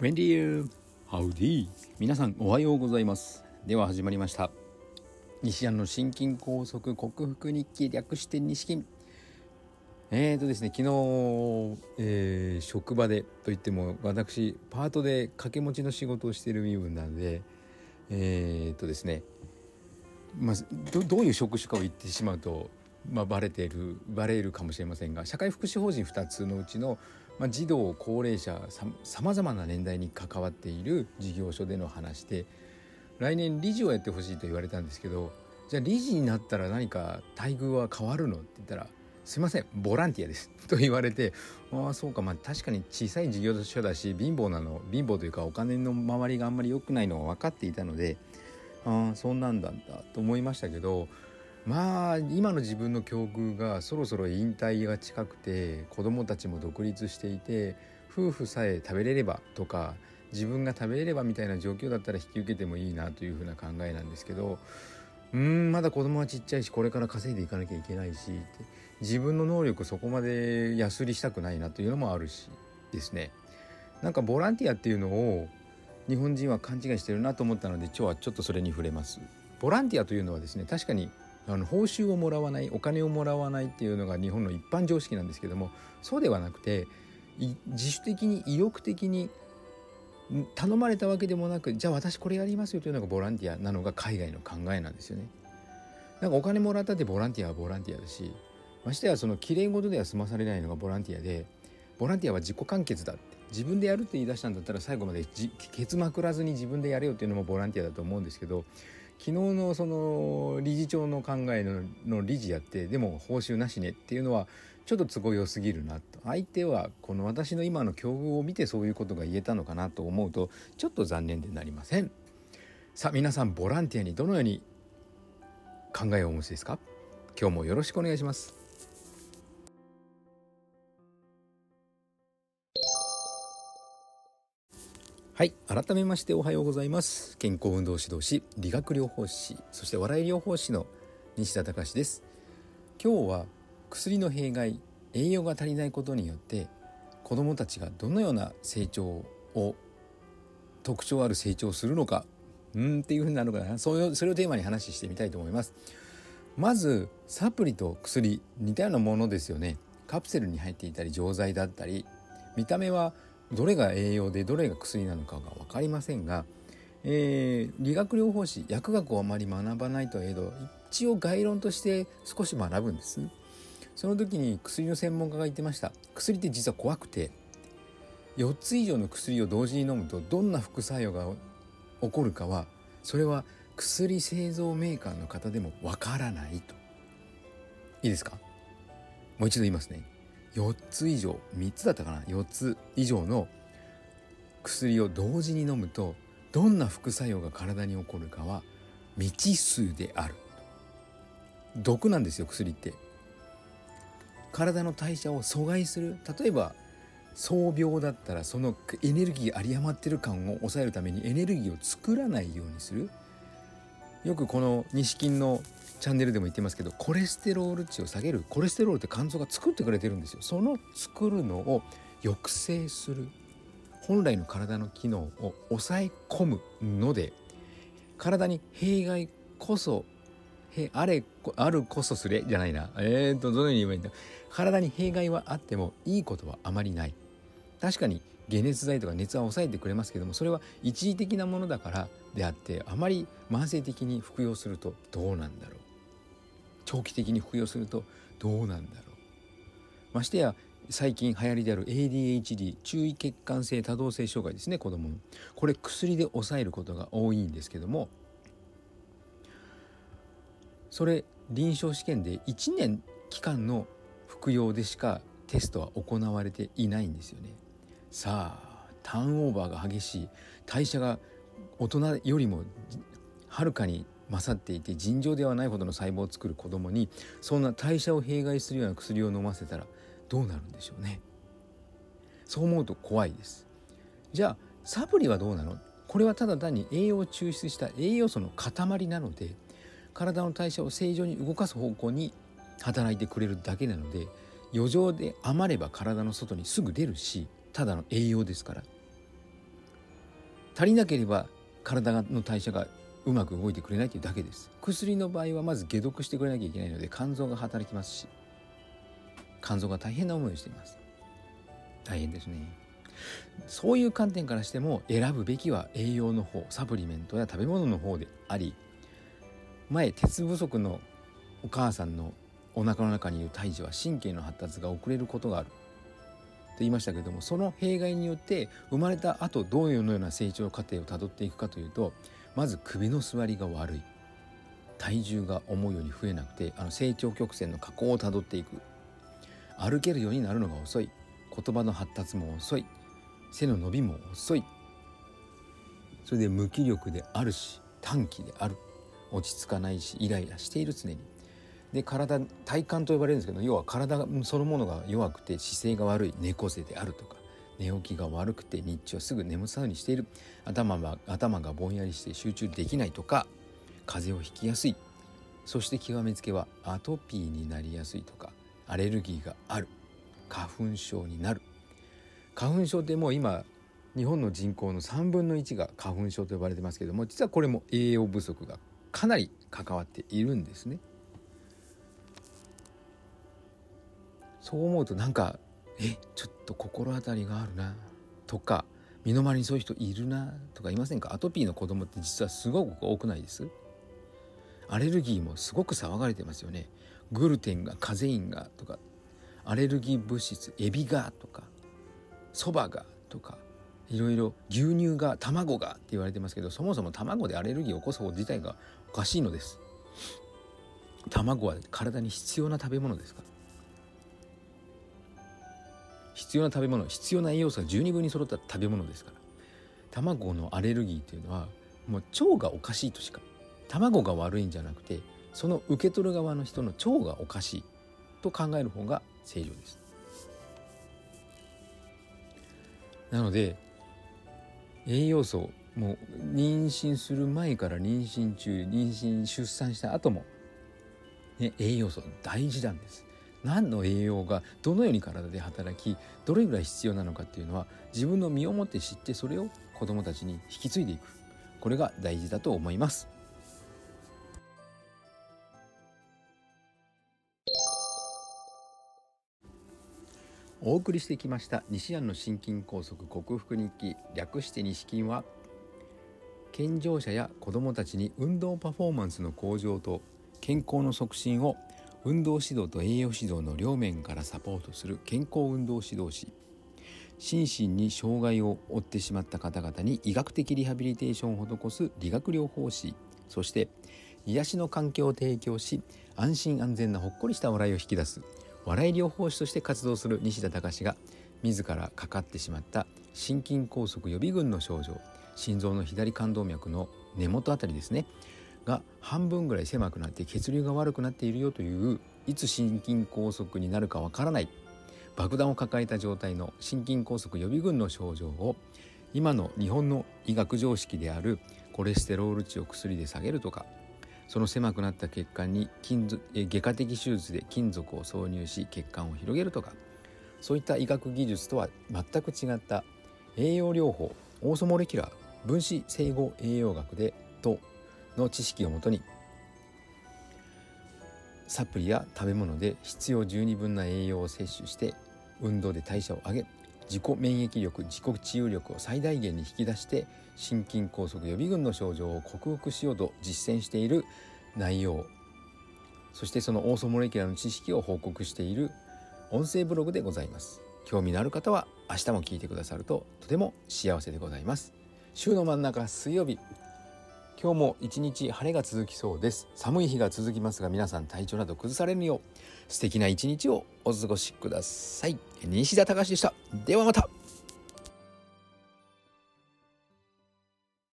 ウェンディー。ハウディ皆さんおはようございます。では始まりました。西安の心筋梗塞克服日記略して西筋えーとですね昨日、えー、職場でといっても私パートで掛け持ちの仕事をしている身分なのでえーとですねまあ、どどういう職種かを言ってしまうと、まあ、バレているバレるかもしれませんが社会福祉法人2つのうちのまあ、児童高齢者さまざまな年代に関わっている事業所での話で来年理事をやってほしいと言われたんですけどじゃあ理事になったら何か待遇は変わるのって言ったら「すいませんボランティアです」と言われてああそうかまあ確かに小さい事業所だし貧乏なの貧乏というかお金の周りがあんまり良くないのは分かっていたのでああそんなんだんだと思いましたけどまあ今の自分の境遇がそろそろ引退が近くて子供たちも独立していて夫婦さえ食べれればとか自分が食べれればみたいな状況だったら引き受けてもいいなというふうな考えなんですけどうんまだ子供はちっちゃいしこれから稼いでいかなきゃいけないし自分の能力そこまで安りしたくないなというのもあるしですねなんかボランティアっていうのを日本人は勘違いしてるなと思ったので今日はちょっとそれに触れます。ボランティアというのはですね確かにあの報酬をもらわないお金をもらわないっていうのが日本の一般常識なんですけどもそうではなくて自主的に意欲的に頼まれたわけでもなくじゃあ私これやりますよというのがボランティアなのが海外の考えなんですよね。なんかお金もらったってボランティアはボランティアだしましてやそのきれい事では済まされないのがボランティアでボランティアは自己完結だって自分でやるって言い出したんだったら最後までケツまくらずに自分でやれよっていうのもボランティアだと思うんですけど昨日のその理事長の考えの理事やってでも報酬なしねっていうのはちょっと都合良すぎるなと。相手はこの私の今の境遇を見てそういうことが言えたのかなと思うとちょっと残念でなりません。さあ皆さんボランティアにどのように考えをお持ちですか？今日もよろしくお願いします。はい改めましておはようございます。健康運動指導士理学療法士そして笑い療法士の西田隆です。今日は薬の弊害栄養が足りないことによって子どもたちがどのような成長を特徴ある成長をするのかうんっていうふうになるのかな。それをそれをテーマに話してみたいと思います。まずサプリと薬似たようなものですよね。カプセルに入っていたり錠剤だったり見た目はどれが栄養でどれが薬なのかが分かりませんが、えー、理学療法士薬学をあまり学ばないとはいえど一応概論として少し学ぶんです。その時に薬の専門家が言ってました。薬って実は怖くて4つ以上の薬を同時に飲むとどんな副作用が起こるかはそれは薬製造メーカーの方でもわからないと。いいですか？もう一度言いますね。4つ以上3つだったかな？4つ以上の薬を同時に飲むとどんな副作用が体に起こるかは未知数である。毒なんですよ薬って。体の代謝を阻害する。例えば創病だったらそのエネルギー有り余ってる感を抑えるためにエネルギーを作らないようにする。よくこの西金のチャンネルでも言ってますけどコレステロール値を下げるコレステロールって肝臓が作ってくれてるんですよ。その作るのを抑制する。本来の体の機能を抑え込むので体に弊害こそあれあるこそすれじゃないな。えー、とどのように言えばいいんだ。体に弊害はあってもいいことはあまりない。確かに解熱剤とか熱は抑えてくれますけどもそれは一時的なものだからであってあまり慢性的に服用するとどうなんだろう。長期的に服用するとどうなんだろう。ましてや最近流行りである ADHD 注意欠陥性多動性障害ですね子供の。これ薬で抑えることが多いんですけどもそれ臨床試験で1年期間の服用でしかテストは行われていないんですよね。さあターンオーバーが激しい。代謝が大人よりもはるかに勝っていて尋常ではないほどの細胞を作る子供にそんな代謝を弊害するような薬を飲ませたらどうなるんでしょうね。そう思うと怖いです。じゃあサプリはどうなの？これはただ単に栄養を抽出した栄養素の塊なので体の代謝を正常に動かす方向に働いてくれるだけなので余剰で余れば体の外にすぐ出るしただの栄養ですから。足りなければ体の代謝がうまく動いてくれないというだけです。薬の場合はまず解毒してくれなきゃいけないので肝臓が働きますし肝臓が大変な思いをしています。大変ですね。そういう観点からしても選ぶべきは栄養の方サプリメントや食べ物の方であり前鉄不足のお母さんのお腹の中にいる胎児は神経の発達が遅れることがある。言いましたけどもその弊害によって生まれた後どういうような成長過程をたどっていくかというとまず首の座りが悪い。体重が思うように増えなくてあの成長曲線の下降をたどっていく。歩けるようになるのが遅い。言葉の発達も遅い。背の伸びも遅い。それで無気力であるし短気である。落ち着かないしイライラしている常に。で体体幹と呼ばれるんですけど要は体そのものが弱くて姿勢が悪い猫背であるとか寝起きが悪くて日中すぐ眠そうにしている頭が頭がぼんやりして集中できないとか風邪をひきやすいそして極めつけはアトピーになりやすいとかアレルギーがある花粉症になる花粉症ってもう今日本の人口の3分の1が花粉症と呼ばれてますけども実はこれも栄養不足がかなり関わっているんですね。そう思うとなんかえちょっと心当たりがあるなとか身の回りにそういう人いるなとかいませんか？アトピーの子供って実はすごく多くないです？アレルギーもすごく騒がれてますよね。グルテンがカゼインがとかアレルギー物質エビがとかそばがとかいろいろ牛乳が卵がって言われてますけどそもそも卵でアレルギーを起こす方自体がおかしいのです。卵は体に必要な食べ物ですか？ら必要な食べ物必要な栄養素が十二分に揃った食べ物ですから。卵のアレルギーというのはもう腸がおかしいとしか卵が悪いんじゃなくてその受け取る側の人の腸がおかしいと考える方が正常です。なので栄養素もう妊娠する前から妊娠中妊娠出産した後も、ね、栄養素大事なんです。何の栄養がどのように体で働きどれぐらい必要なのかっていうのは自分の身をもって知ってそれを子どもたちに引き継いでいくこれが大事だと思います。お送りしてきました西安の心筋梗塞克服日記略して西筋は健常者や子どもたちに運動パフォーマンスの向上と健康の促進を運動指導と栄養指導の両面からサポートする健康運動指導士。心身に障害を負ってしまった方々に医学的リハビリテーションを施す理学療法士。そして癒しの環境を提供し安心安全なほっこりした笑いを引き出す。笑い療法士として活動する西田隆が自らかかってしまった心筋梗塞予備軍の症状。心臓の左冠動脈の根元あたりですね。が半分ぐらい狭くなって血流が悪くなっているよといういつ心筋梗塞になるかわからない爆弾を抱えた状態の心筋梗塞予備軍の症状を今の日本の医学常識であるコレステロール値を薬で下げるとかその狭くなった血管に金属外科的手術で金属を挿入し血管を広げるとかそういった医学技術とは全く違った栄養療法オーソモレキュラー分子整合栄養学でとの知識をもとにサプリや食べ物で必要十二分な栄養を摂取して運動で代謝を上げ自己免疫力自己治癒力を最大限に引き出して心筋梗塞予備軍の症状を克服しようと実践している内容。そしてそのオーソモレキュラーの知識を報告している音声ブログでございます。興味のある方は明日も聞いてくださるととても幸せでございます。週の真ん中水曜日。今日も一日晴れが続きそうです。寒い日が続きますが皆さん体調など崩されぬよう素敵な一日をお過ごしください。西田隆でした。ではまた。